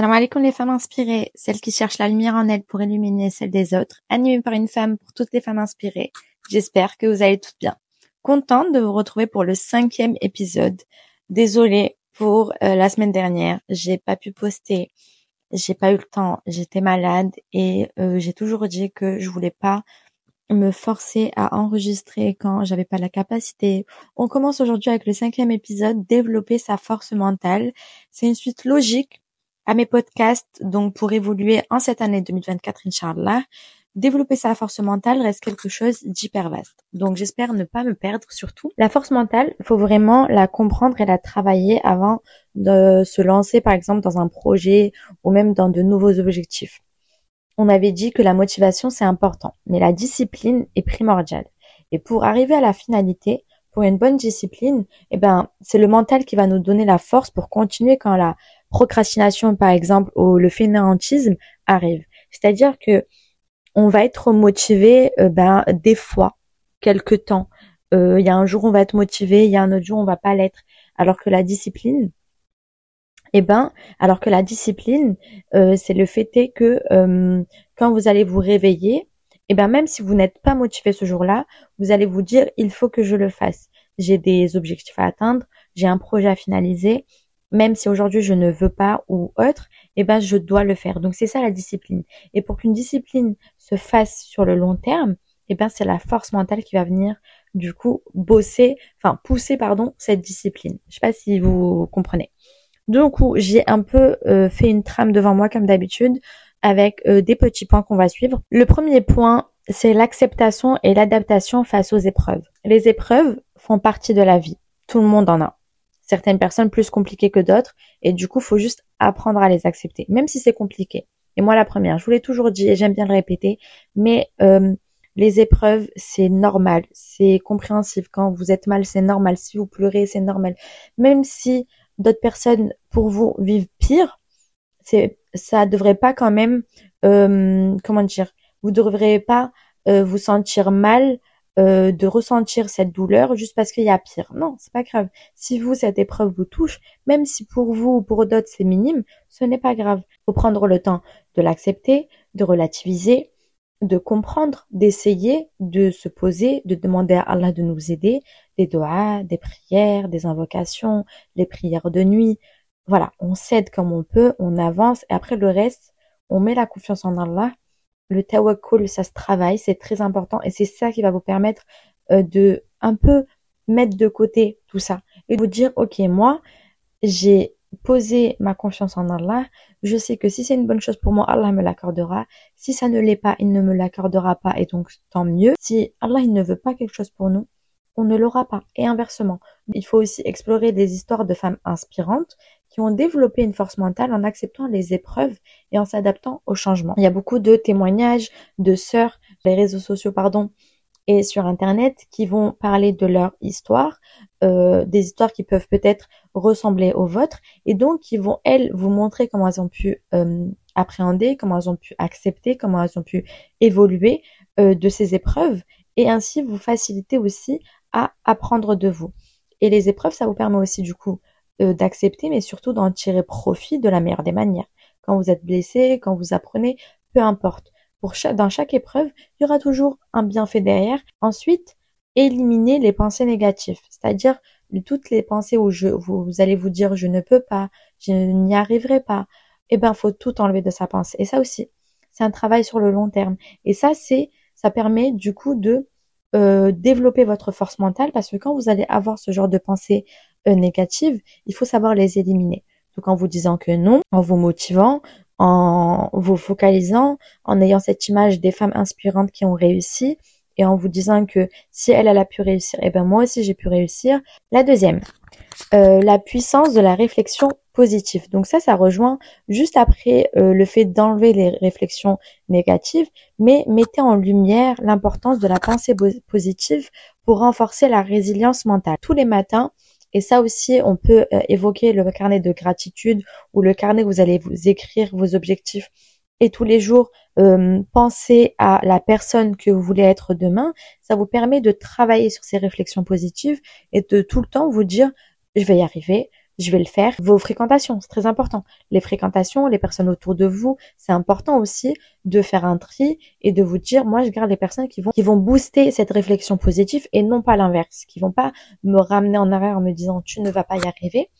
Salam alaikum les femmes inspirées, celles qui cherchent la lumière en elles pour illuminer celle des autres, animées par une femme pour toutes les femmes inspirées. J'espère que vous allez toutes bien. Contente de vous retrouver pour le cinquième épisode. Désolée pour euh, la semaine dernière, j'ai pas pu poster, j'ai pas eu le temps, j'étais malade et euh, j'ai toujours dit que je voulais pas me forcer à enregistrer quand j'avais pas la capacité. On commence aujourd'hui avec le cinquième épisode, développer sa force mentale. C'est une suite logique à mes podcasts, donc pour évoluer en cette année 2024, Inch'Allah, développer sa force mentale reste quelque chose d'hyper vaste. Donc j'espère ne pas me perdre surtout. La force mentale, faut vraiment la comprendre et la travailler avant de se lancer par exemple dans un projet ou même dans de nouveaux objectifs. On avait dit que la motivation c'est important, mais la discipline est primordiale. Et pour arriver à la finalité, pour une bonne discipline, eh ben, c'est le mental qui va nous donner la force pour continuer quand la procrastination, par exemple, ou le fainéantisme arrive. C'est-à-dire que on va être motivé, euh, ben, des fois, quelque temps. Euh, il y a un jour on va être motivé, il y a un autre jour on va pas l'être. Alors que la discipline, eh ben, alors que la discipline, euh, c'est le fait que quand vous allez vous réveiller, eh ben même si vous n'êtes pas motivé ce jour-là, vous allez vous dire il faut que je le fasse. J'ai des objectifs à atteindre, j'ai un projet à finaliser, même si aujourd'hui je ne veux pas ou autre, eh ben je dois le faire. Donc c'est ça la discipline. Et pour qu'une discipline se fasse sur le long terme, eh ben c'est la force mentale qui va venir du coup bosser, enfin pousser pardon cette discipline. Je sais pas si vous comprenez. Coup, j'ai un peu euh, fait une trame devant moi comme d'habitude avec euh, des petits points qu'on va suivre. Le premier point, c'est l'acceptation et l'adaptation face aux épreuves. Les épreuves font partie de la vie. Tout le monde en a. Certaines personnes plus compliquées que d'autres et du coup, faut juste apprendre à les accepter, même si c'est compliqué. Et moi, la première, je vous l'ai toujours dit et j'aime bien le répéter, mais euh, les épreuves, c'est normal, c'est compréhensif. Quand vous êtes mal, c'est normal. Si vous pleurez, c'est normal. Même si d'autres personnes pour vous vivent pire, c'est ça devrait pas quand même euh, comment dire vous devriez pas euh, vous sentir mal euh, de ressentir cette douleur juste parce qu'il y a pire. Non, c'est pas grave. Si vous cette épreuve vous touche, même si pour vous ou pour d'autres c'est minime, ce n'est pas grave. Faut prendre le temps de l'accepter, de relativiser, de comprendre, d'essayer, de se poser, de demander à Allah de nous aider, des doigts, des prières, des invocations, les prières de nuit, voilà, on cède comme on peut, on avance et après le reste, on met la confiance en Allah. Le tawakkul, ça se travaille, c'est très important et c'est ça qui va vous permettre euh, de un peu mettre de côté tout ça et de vous dire ok moi j'ai posé ma confiance en Allah, je sais que si c'est une bonne chose pour moi, Allah me l'accordera. Si ça ne l'est pas, il ne me l'accordera pas et donc tant mieux. Si Allah il ne veut pas quelque chose pour nous, on ne l'aura pas. Et inversement, il faut aussi explorer des histoires de femmes inspirantes qui ont développé une force mentale en acceptant les épreuves et en s'adaptant au changement. Il y a beaucoup de témoignages de sœurs, les réseaux sociaux, pardon, et sur Internet qui vont parler de leur histoire, euh, des histoires qui peuvent peut-être ressembler aux vôtres, et donc qui vont, elles, vous montrer comment elles ont pu euh, appréhender, comment elles ont pu accepter, comment elles ont pu évoluer euh, de ces épreuves, et ainsi vous faciliter aussi à apprendre de vous. Et les épreuves, ça vous permet aussi du coup d'accepter, mais surtout d'en tirer profit de la meilleure des manières. Quand vous êtes blessé, quand vous apprenez, peu importe. Dans chaque épreuve, il y aura toujours un bienfait derrière. Ensuite, éliminer les pensées négatives, c'est-à-dire toutes les pensées où je, vous, allez vous dire je ne peux pas, je n'y arriverai pas. Eh ben, faut tout enlever de sa pensée. Et ça aussi, c'est un travail sur le long terme. Et ça, c'est, ça permet du coup de euh, développer votre force mentale parce que quand vous allez avoir ce genre de pensée euh, négatives, il faut savoir les éliminer. Donc en vous disant que non, en vous motivant, en vous focalisant, en ayant cette image des femmes inspirantes qui ont réussi et en vous disant que si elle, elle a pu réussir, eh ben moi aussi j'ai pu réussir. La deuxième, euh, la puissance de la réflexion positive. Donc ça, ça rejoint juste après euh, le fait d'enlever les réflexions négatives, mais mettez en lumière l'importance de la pensée positive pour renforcer la résilience mentale. Tous les matins, et ça aussi, on peut euh, évoquer le carnet de gratitude ou le carnet où vous allez vous écrire vos objectifs et tous les jours euh, penser à la personne que vous voulez être demain. Ça vous permet de travailler sur ces réflexions positives et de tout le temps vous dire je vais y arriver, je vais le faire. Vos fréquentations, c'est très important. Les fréquentations, les personnes autour de vous, c'est important aussi de faire un tri et de vous dire, moi, je garde les personnes qui vont, qui vont booster cette réflexion positive et non pas l'inverse, qui vont pas me ramener en arrière en me disant, tu ne vas pas y arriver.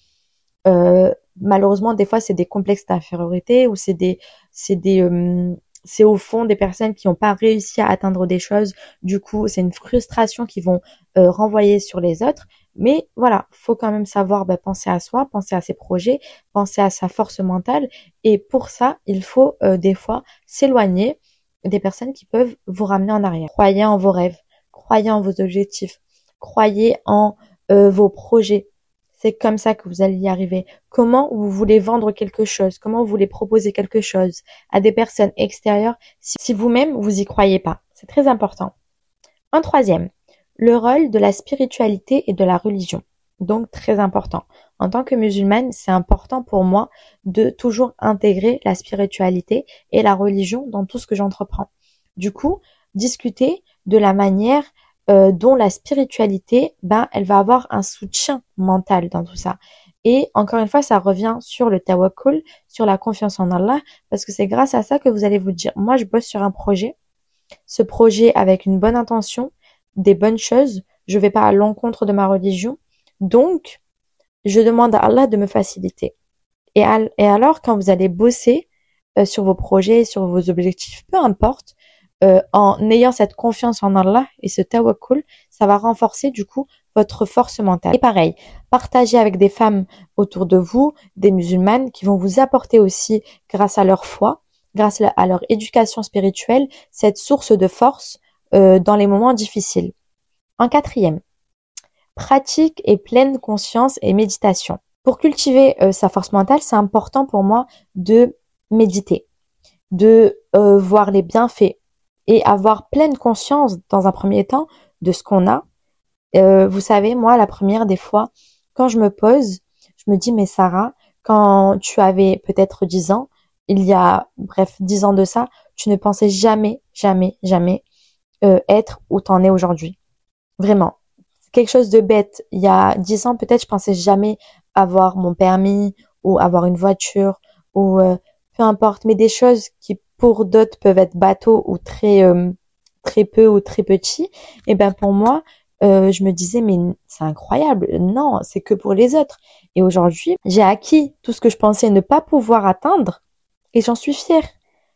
Euh, malheureusement, des fois, c'est des complexes d'infériorité ou c'est des, c'est des, euh, c'est au fond des personnes qui n'ont pas réussi à atteindre des choses. Du coup, c'est une frustration qu'ils vont euh, renvoyer sur les autres. Mais voilà, faut quand même savoir bah, penser à soi, penser à ses projets, penser à sa force mentale. Et pour ça, il faut euh, des fois s'éloigner des personnes qui peuvent vous ramener en arrière. Croyez en vos rêves, croyez en vos objectifs, croyez en euh, vos projets. C'est comme ça que vous allez y arriver. Comment vous voulez vendre quelque chose, comment vous voulez proposer quelque chose à des personnes extérieures si vous-même vous y croyez pas? C'est très important. Un troisième, le rôle de la spiritualité et de la religion. Donc très important. En tant que musulmane, c'est important pour moi de toujours intégrer la spiritualité et la religion dans tout ce que j'entreprends. Du coup, discuter de la manière euh, dont la spiritualité, ben, elle va avoir un soutien mental dans tout ça. Et encore une fois, ça revient sur le tawakkul, sur la confiance en Allah, parce que c'est grâce à ça que vous allez vous dire, moi, je bosse sur un projet, ce projet avec une bonne intention, des bonnes choses, je vais pas à l'encontre de ma religion, donc, je demande à Allah de me faciliter. Et, et alors, quand vous allez bosser euh, sur vos projets, sur vos objectifs, peu importe, euh, en ayant cette confiance en Allah et ce tawakkul, ça va renforcer du coup votre force mentale. Et pareil, partagez avec des femmes autour de vous, des musulmanes qui vont vous apporter aussi, grâce à leur foi, grâce à leur éducation spirituelle, cette source de force euh, dans les moments difficiles. En quatrième, pratique et pleine conscience et méditation. Pour cultiver euh, sa force mentale, c'est important pour moi de méditer, de voir les bienfaits et avoir pleine conscience dans un premier temps de ce qu'on a. Euh, vous savez, moi, la première des fois, quand je me pose, je me dis, mais Sarah, quand tu avais peut-être 10 ans, il y a, bref, 10 ans de ça, tu ne pensais jamais, jamais, jamais euh, être où tu en es aujourd'hui. Vraiment. Quelque chose de bête. Il y a 10 ans, peut-être, je pensais jamais avoir mon permis ou avoir une voiture ou euh, peu importe, mais des choses qui pour d'autres peuvent être bateaux ou très euh, très peu ou très petits, et ben pour moi, euh, je me disais mais c'est incroyable, non, c'est que pour les autres. Et aujourd'hui, j'ai acquis tout ce que je pensais ne pas pouvoir atteindre, et j'en suis fière.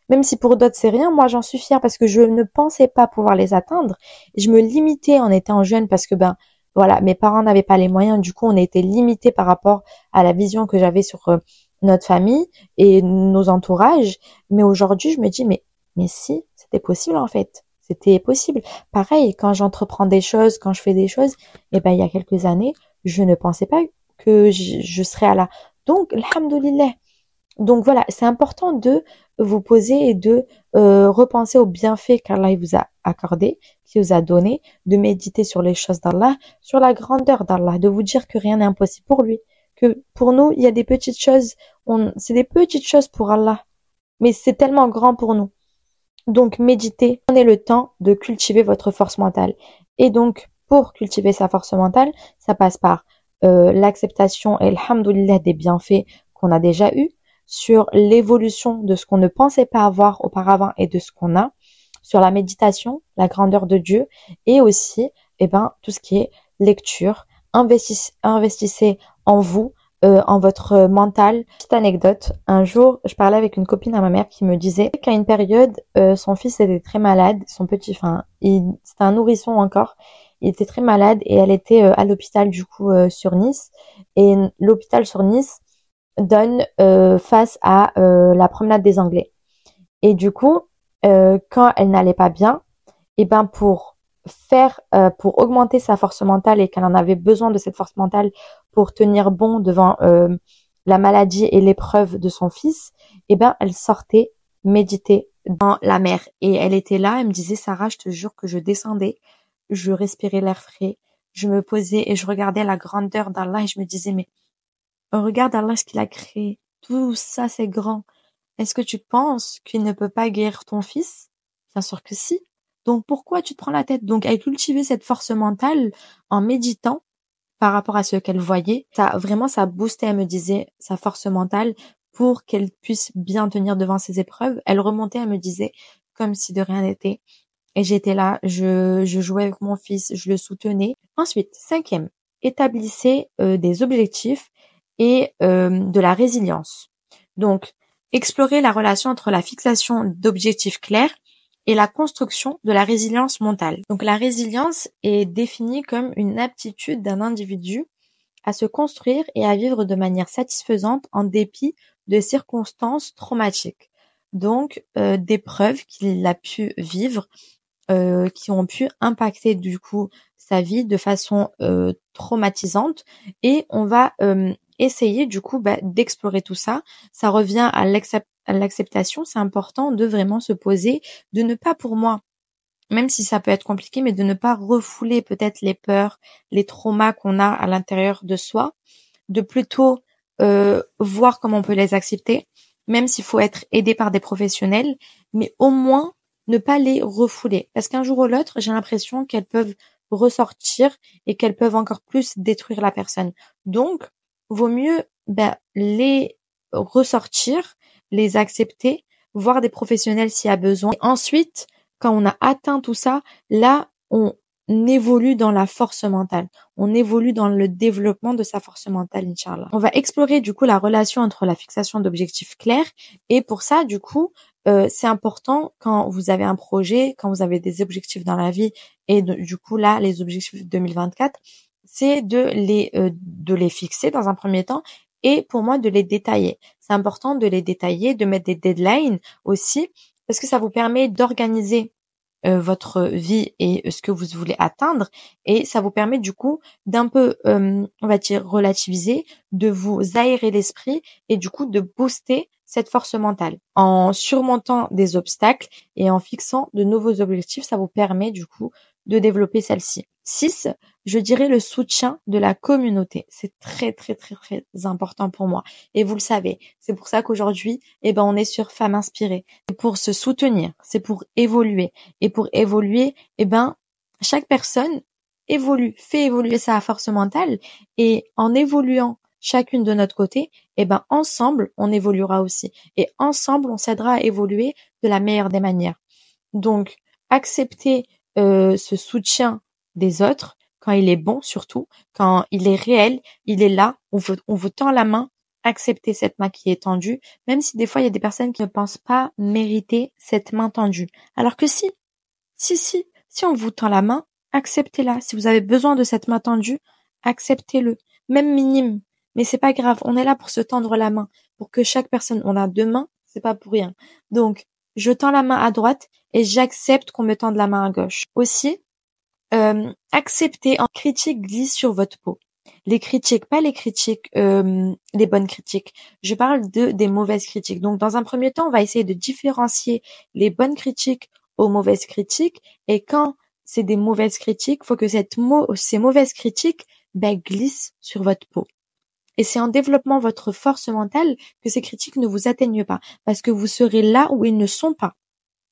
Même si pour d'autres c'est rien, moi j'en suis fière parce que je ne pensais pas pouvoir les atteindre. Je me limitais en étant jeune parce que ben voilà, mes parents n'avaient pas les moyens, du coup on était limité par rapport à la vision que j'avais sur euh, notre famille et nos entourages. Mais aujourd'hui, je me dis, mais, mais si, c'était possible en fait. C'était possible. Pareil, quand j'entreprends des choses, quand je fais des choses, et eh ben, il y a quelques années, je ne pensais pas que je, serais à la. Donc, alhamdoulilah. Donc voilà, c'est important de vous poser et de euh, repenser aux bienfaits qu'Allah vous a accordé, qui vous a donné, de méditer sur les choses d'Allah, sur la grandeur d'Allah, de vous dire que rien n'est impossible pour lui, que pour nous, il y a des petites choses, c'est des petites choses pour Allah, mais c'est tellement grand pour nous. Donc méditez, prenez le temps de cultiver votre force mentale. Et donc, pour cultiver sa force mentale, ça passe par euh, l'acceptation et alhamdoulilah des bienfaits qu'on a déjà eus, sur l'évolution de ce qu'on ne pensait pas avoir auparavant et de ce qu'on a, sur la méditation, la grandeur de Dieu, et aussi, eh ben, tout ce qui est lecture, investissez, investissez en vous, euh, en votre mental. Petite anecdote, un jour, je parlais avec une copine à ma mère qui me disait qu'à une période, euh, son fils était très malade, son petit, enfin, c'était un nourrisson encore, il était très malade et elle était euh, à l'hôpital du coup sur Nice. Et l'hôpital sur Nice donne face à la promenade des Anglais. Et du coup, quand elle n'allait pas bien, et eh ben pour faire euh, pour augmenter sa force mentale et qu'elle en avait besoin de cette force mentale pour tenir bon devant euh, la maladie et l'épreuve de son fils, eh ben elle sortait méditer dans la mer et elle était là, elle me disait Sarah, je te jure que je descendais, je respirais l'air frais, je me posais et je regardais la grandeur d'Allah et je me disais mais regarde Allah ce qu'il a créé, tout ça c'est grand. Est-ce que tu penses qu'il ne peut pas guérir ton fils? Bien sûr que si. Donc pourquoi tu te prends la tête? Donc à cultiver cette force mentale en méditant, par rapport à ce qu'elle voyait. Ça, vraiment, ça boostait, elle me disait, sa force mentale pour qu'elle puisse bien tenir devant ses épreuves. Elle remontait, elle me disait, comme si de rien n'était. Et j'étais là, je, je jouais avec mon fils, je le soutenais. Ensuite, cinquième, établissez euh, des objectifs et euh, de la résilience. Donc, explorer la relation entre la fixation d'objectifs clairs et la construction de la résilience mentale. Donc la résilience est définie comme une aptitude d'un individu à se construire et à vivre de manière satisfaisante en dépit de circonstances traumatiques. Donc euh, d'épreuves qu'il a pu vivre euh, qui ont pu impacter du coup sa vie de façon euh, traumatisante et on va euh, essayer du coup bah, d'explorer tout ça. Ça revient à l'acceptation. C'est important de vraiment se poser, de ne pas pour moi, même si ça peut être compliqué, mais de ne pas refouler peut-être les peurs, les traumas qu'on a à l'intérieur de soi, de plutôt voir comment on peut les accepter, même s'il faut être aidé par des professionnels, mais au moins ne pas les refouler. Parce qu'un jour ou l'autre, j'ai l'impression qu'elles peuvent ressortir et qu'elles peuvent encore plus détruire la personne. Donc, vaut mieux ben, les ressortir, les accepter, voir des professionnels s'il y a besoin. ensuite, quand on a atteint tout ça, là, on évolue dans la force mentale. On évolue dans le développement de sa force mentale, Inch'Allah. On va explorer du coup la relation entre la fixation d'objectifs clairs et pour ça, du coup, euh, c'est important quand vous avez un projet, quand vous avez des objectifs dans la vie et du coup là les objectifs 2024, c'est de les euh, de les fixer dans un premier temps et pour moi de les détailler. C'est important de les détailler, de mettre des deadlines aussi parce que ça vous permet d'organiser euh, votre vie et ce que vous voulez atteindre et ça vous permet du coup d'un peu on va dire relativiser, de vous aérer l'esprit et du coup de booster cette force mentale. En surmontant des obstacles et en fixant de nouveaux objectifs, ça vous permet du coup de développer celle-ci. 6. Je dirais le soutien de la communauté. C'est très très très très important pour moi. Et vous le savez, c'est pour ça qu'aujourd'hui, eh ben, on est sur Femmes inspirées. C'est pour se soutenir, c'est pour évoluer. Et pour évoluer, eh ben, chaque personne évolue, fait évoluer sa force mentale. Et en évoluant chacune de notre côté, eh ben ensemble, on évoluera aussi. Et ensemble, on s'aidera à évoluer de la meilleure des manières. Donc, accepter euh, ce soutien des autres, quand il est bon surtout, quand il est réel, il est là, on vous, tend la main, accepter cette main qui est tendue, même si des fois il y a des personnes qui ne pensent pas mériter cette main tendue. Alors que si, si, si, si on vous tend la main, acceptez-la. Si vous avez besoin de cette main tendue, acceptez-le. Même minime, mais c'est pas grave, on est là pour se tendre la main, pour que chaque personne, on a deux mains, c'est pas pour rien. Donc, je tends la main à droite et j'accepte qu'on me tende la main à gauche. Aussi, euh, accepter en critique glisse sur votre peau. Les critiques, pas les critiques, euh, les bonnes critiques. Je parle de des mauvaises critiques. Donc, dans un premier temps, on va essayer de différencier les bonnes critiques aux mauvaises critiques. Et quand c'est des mauvaises critiques, faut que cette ces mauvaises critiques ben, glissent sur votre peau. Et c'est en développant votre force mentale que ces critiques ne vous atteignent pas, parce que vous serez là où ils ne sont pas.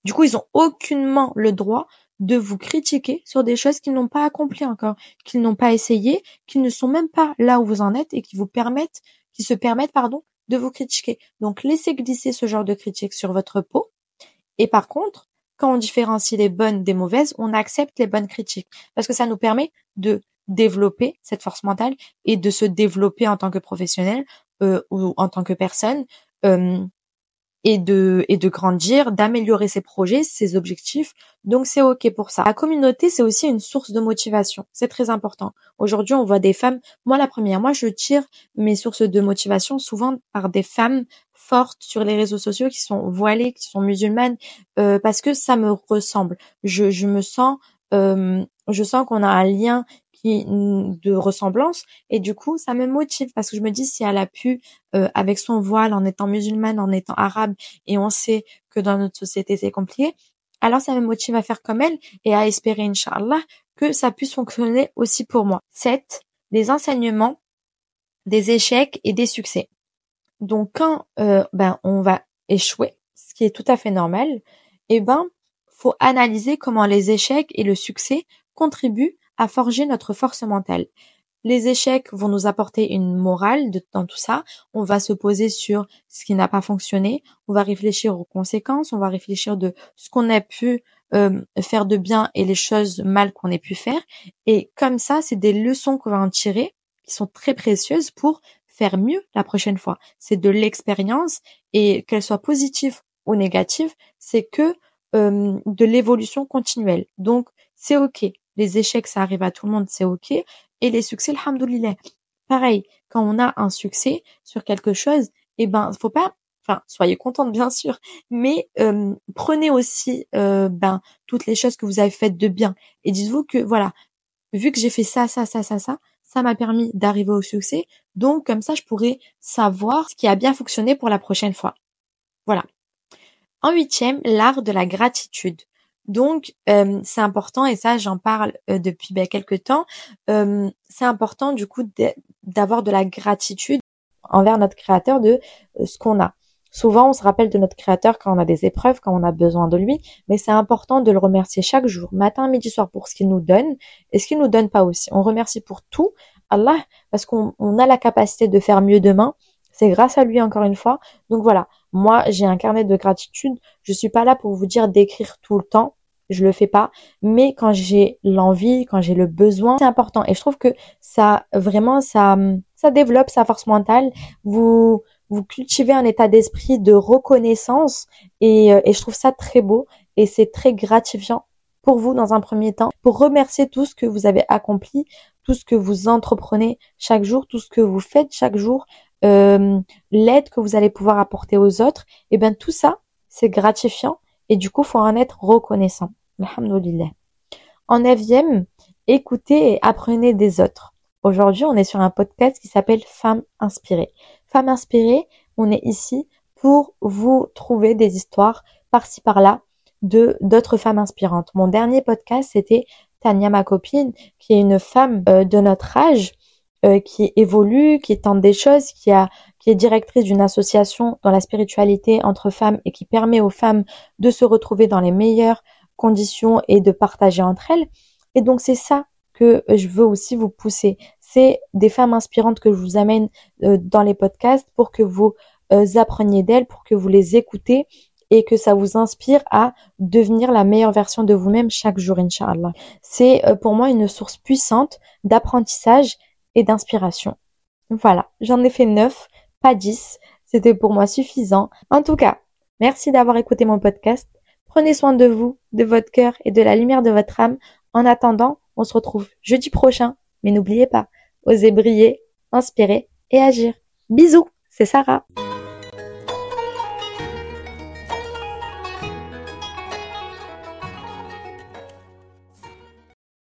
Du coup, ils ont aucunement le droit de vous critiquer sur des choses qu'ils n'ont pas accomplies encore, qu'ils n'ont pas essayé, qu'ils ne sont même pas là où vous en êtes et qui vous permettent, qui se permettent, pardon, de vous critiquer. Donc, laissez glisser ce genre de critiques sur votre peau. Et par contre, quand on différencie les bonnes des mauvaises, on accepte les bonnes critiques parce que ça nous permet de développer cette force mentale et de se développer en tant que professionnel euh, ou en tant que personne euh, et de et de grandir, d'améliorer ses projets, ses objectifs. Donc c'est ok pour ça. La communauté c'est aussi une source de motivation. C'est très important. Aujourd'hui on voit des femmes. Moi la première, moi je tire mes sources de motivation souvent par des femmes fortes sur les réseaux sociaux qui sont voilées, qui sont musulmanes, euh, parce que ça me ressemble. Je, je me sens, euh, je sens qu'on a un lien de ressemblance et du coup ça me motive parce que je me dis si elle a pu euh, avec son voile en étant musulmane en étant arabe et on sait que dans notre société c'est compliqué alors ça me motive à faire comme elle et à espérer inchallah que ça puisse fonctionner aussi pour moi. 7 les enseignements des échecs et des succès. Donc quand euh, ben on va échouer ce qui est tout à fait normal eh ben faut analyser comment les échecs et le succès contribuent à forger notre force mentale. Les échecs vont nous apporter une morale dans tout ça. On va se poser sur ce qui n'a pas fonctionné. On va réfléchir aux conséquences. On va réfléchir de ce qu'on a pu euh, faire de bien et les choses mal qu'on ait pu faire. Et comme ça, c'est des leçons qu'on va en tirer qui sont très précieuses pour faire mieux la prochaine fois. C'est de l'expérience et qu'elle soit positive ou négative, c'est que euh, de l'évolution continuelle. Donc, c'est ok. Les échecs, ça arrive à tout le monde, c'est ok. Et les succès, alhamdoulilah. Pareil, quand on a un succès sur quelque chose, eh ben, faut pas enfin soyez contente bien sûr, mais euh, prenez aussi euh, ben toutes les choses que vous avez faites de bien et dites-vous que voilà, vu que j'ai fait ça, ça, ça, ça, ça, ça m'a permis d'arriver au succès, donc comme ça je pourrais savoir ce qui a bien fonctionné pour la prochaine fois. Voilà. En huitième, l'art de la gratitude. Donc euh, c'est important et ça j'en parle depuis ben, quelques temps. c'est important du coup d'avoir de la gratitude envers notre créateur de ce qu'on a. Souvent, on se rappelle de notre créateur quand on a des épreuves, quand on a besoin de lui, mais c'est important de le remercier chaque jour, matin, midi, soir, pour ce qu'il nous donne et ce qu'il nous donne pas aussi. On remercie pour tout Allah parce qu'on a la capacité de faire mieux demain. C'est grâce à lui encore une fois. Donc voilà, moi j'ai un carnet de gratitude. Je suis pas là pour vous dire d'écrire tout le temps. Je le fais pas, mais quand j'ai l'envie, quand j'ai le besoin, c'est important. Et je trouve que ça vraiment ça ça développe sa force mentale. Vous vous cultivez un état d'esprit de reconnaissance et, euh, et je trouve ça très beau et c'est très gratifiant pour vous dans un premier temps, pour remercier tout ce que vous avez accompli, tout ce que vous entreprenez chaque jour, tout ce que vous faites chaque jour, euh, l'aide que vous allez pouvoir apporter aux autres, et bien tout ça, c'est gratifiant et du coup, faut en être reconnaissant. Alhamdulillah. En neuvième, écoutez et apprenez des autres. Aujourd'hui, on est sur un podcast qui s'appelle Femmes inspirées. Femmes inspirées, on est ici pour vous trouver des histoires par-ci par-là de d'autres femmes inspirantes. Mon dernier podcast, c'était Tania, ma copine, qui est une femme euh, de notre âge, euh, qui évolue, qui tente des choses, qui a qui est directrice d'une association dans la spiritualité entre femmes et qui permet aux femmes de se retrouver dans les meilleures conditions et de partager entre elles. Et donc c'est ça que je veux aussi vous pousser c'est des femmes inspirantes que je vous amène euh, dans les podcasts pour que vous euh, appreniez d'elles, pour que vous les écoutez et que ça vous inspire à devenir la meilleure version de vous-même chaque jour, Inch'Allah. C'est euh, pour moi une source puissante d'apprentissage et d'inspiration. Voilà, j'en ai fait neuf, pas dix. C'était pour moi suffisant. En tout cas, merci d'avoir écouté mon podcast. Prenez soin de vous, de votre cœur et de la lumière de votre âme. En attendant, on se retrouve jeudi prochain. Mais n'oubliez pas, oser briller, inspirer et agir. Bisous, c'est Sarah.